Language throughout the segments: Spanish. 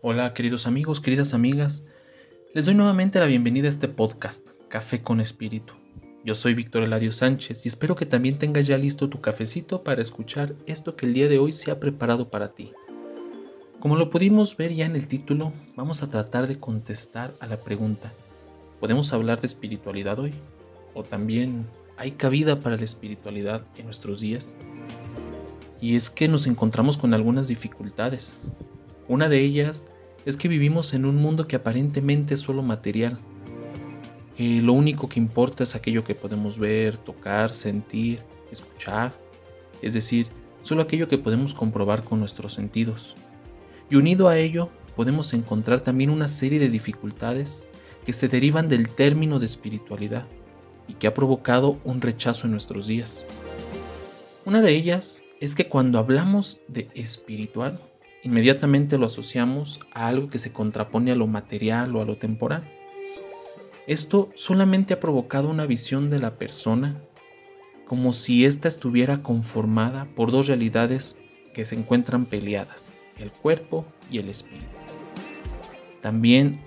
Hola queridos amigos, queridas amigas. Les doy nuevamente la bienvenida a este podcast, Café con Espíritu. Yo soy Víctor Eladio Sánchez y espero que también tengas ya listo tu cafecito para escuchar esto que el día de hoy se ha preparado para ti. Como lo pudimos ver ya en el título, vamos a tratar de contestar a la pregunta, ¿podemos hablar de espiritualidad hoy? ¿O también hay cabida para la espiritualidad en nuestros días? Y es que nos encontramos con algunas dificultades. Una de ellas es que vivimos en un mundo que aparentemente es solo material. Y lo único que importa es aquello que podemos ver, tocar, sentir, escuchar. Es decir, solo aquello que podemos comprobar con nuestros sentidos. Y unido a ello, podemos encontrar también una serie de dificultades que se derivan del término de espiritualidad y que ha provocado un rechazo en nuestros días. Una de ellas es que cuando hablamos de espiritual, inmediatamente lo asociamos a algo que se contrapone a lo material o a lo temporal. Esto solamente ha provocado una visión de la persona como si ésta estuviera conformada por dos realidades que se encuentran peleadas, el cuerpo y el espíritu. También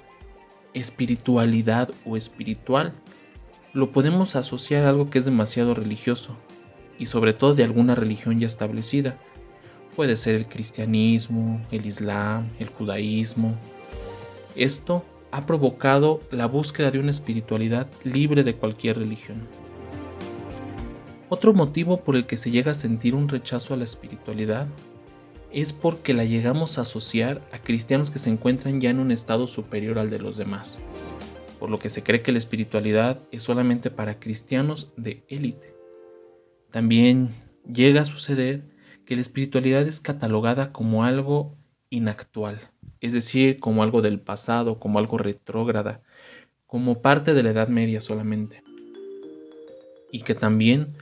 espiritualidad o espiritual lo podemos asociar a algo que es demasiado religioso, y sobre todo de alguna religión ya establecida. Puede ser el cristianismo, el islam, el judaísmo. Esto ha provocado la búsqueda de una espiritualidad libre de cualquier religión. Otro motivo por el que se llega a sentir un rechazo a la espiritualidad es porque la llegamos a asociar a cristianos que se encuentran ya en un estado superior al de los demás, por lo que se cree que la espiritualidad es solamente para cristianos de élite. También llega a suceder que la espiritualidad es catalogada como algo inactual, es decir, como algo del pasado, como algo retrógrada, como parte de la Edad Media solamente. Y que también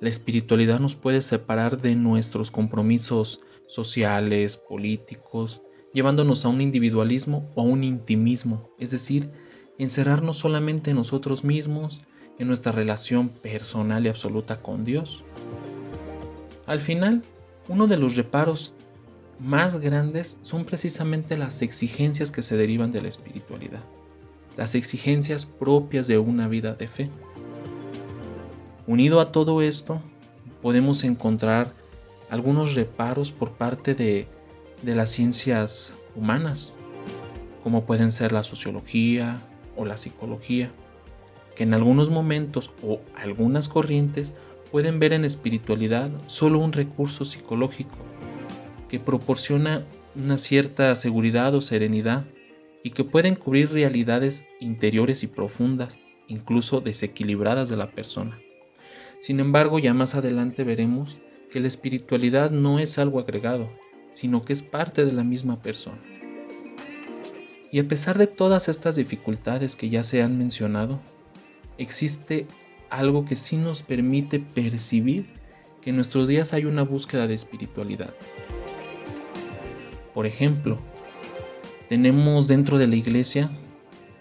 la espiritualidad nos puede separar de nuestros compromisos sociales, políticos, llevándonos a un individualismo o a un intimismo, es decir, encerrarnos solamente en nosotros mismos en nuestra relación personal y absoluta con Dios. Al final, uno de los reparos más grandes son precisamente las exigencias que se derivan de la espiritualidad, las exigencias propias de una vida de fe. Unido a todo esto, podemos encontrar algunos reparos por parte de, de las ciencias humanas, como pueden ser la sociología o la psicología que en algunos momentos o algunas corrientes pueden ver en espiritualidad solo un recurso psicológico que proporciona una cierta seguridad o serenidad y que pueden cubrir realidades interiores y profundas, incluso desequilibradas de la persona. Sin embargo, ya más adelante veremos que la espiritualidad no es algo agregado, sino que es parte de la misma persona. Y a pesar de todas estas dificultades que ya se han mencionado, existe algo que sí nos permite percibir que en nuestros días hay una búsqueda de espiritualidad. Por ejemplo, tenemos dentro de la iglesia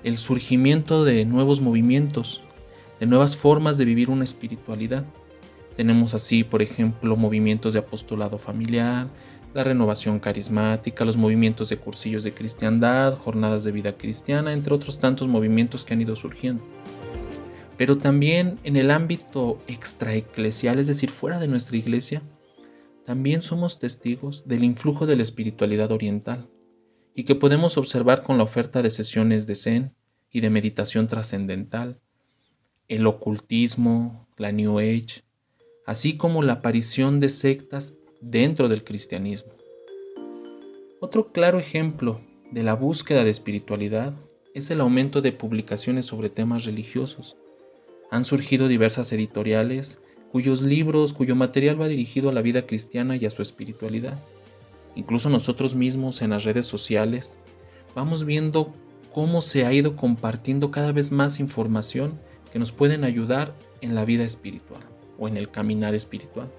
el surgimiento de nuevos movimientos, de nuevas formas de vivir una espiritualidad. Tenemos así, por ejemplo, movimientos de apostolado familiar, la renovación carismática, los movimientos de cursillos de cristiandad, jornadas de vida cristiana, entre otros tantos movimientos que han ido surgiendo pero también en el ámbito extraeclesial, es decir, fuera de nuestra iglesia, también somos testigos del influjo de la espiritualidad oriental y que podemos observar con la oferta de sesiones de Zen y de meditación trascendental, el ocultismo, la New Age, así como la aparición de sectas dentro del cristianismo. Otro claro ejemplo de la búsqueda de espiritualidad es el aumento de publicaciones sobre temas religiosos, han surgido diversas editoriales cuyos libros, cuyo material va dirigido a la vida cristiana y a su espiritualidad. Incluso nosotros mismos en las redes sociales vamos viendo cómo se ha ido compartiendo cada vez más información que nos pueden ayudar en la vida espiritual o en el caminar espiritual.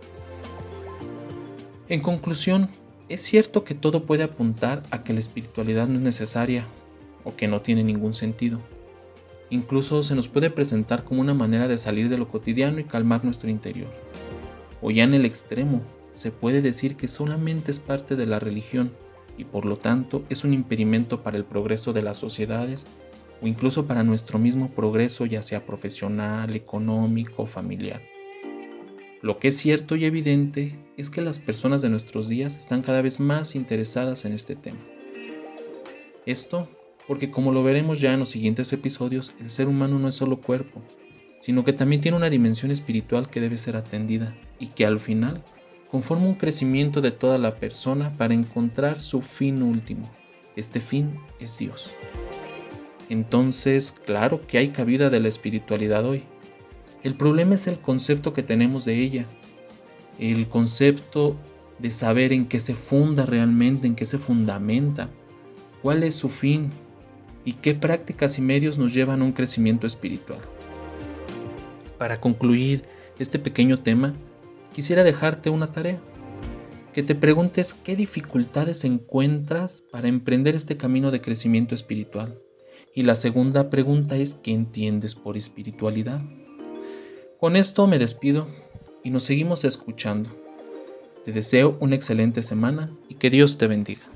En conclusión, es cierto que todo puede apuntar a que la espiritualidad no es necesaria o que no tiene ningún sentido. Incluso se nos puede presentar como una manera de salir de lo cotidiano y calmar nuestro interior. O ya en el extremo, se puede decir que solamente es parte de la religión, y por lo tanto es un impedimento para el progreso de las sociedades o incluso para nuestro mismo progreso ya sea profesional, económico o familiar. Lo que es cierto y evidente es que las personas de nuestros días están cada vez más interesadas en este tema. Esto porque como lo veremos ya en los siguientes episodios, el ser humano no es solo cuerpo, sino que también tiene una dimensión espiritual que debe ser atendida y que al final conforma un crecimiento de toda la persona para encontrar su fin último. Este fin es Dios. Entonces, claro que hay cabida de la espiritualidad hoy. El problema es el concepto que tenemos de ella, el concepto de saber en qué se funda realmente, en qué se fundamenta, cuál es su fin y qué prácticas y medios nos llevan a un crecimiento espiritual. Para concluir este pequeño tema, quisiera dejarte una tarea, que te preguntes qué dificultades encuentras para emprender este camino de crecimiento espiritual. Y la segunda pregunta es, ¿qué entiendes por espiritualidad? Con esto me despido y nos seguimos escuchando. Te deseo una excelente semana y que Dios te bendiga.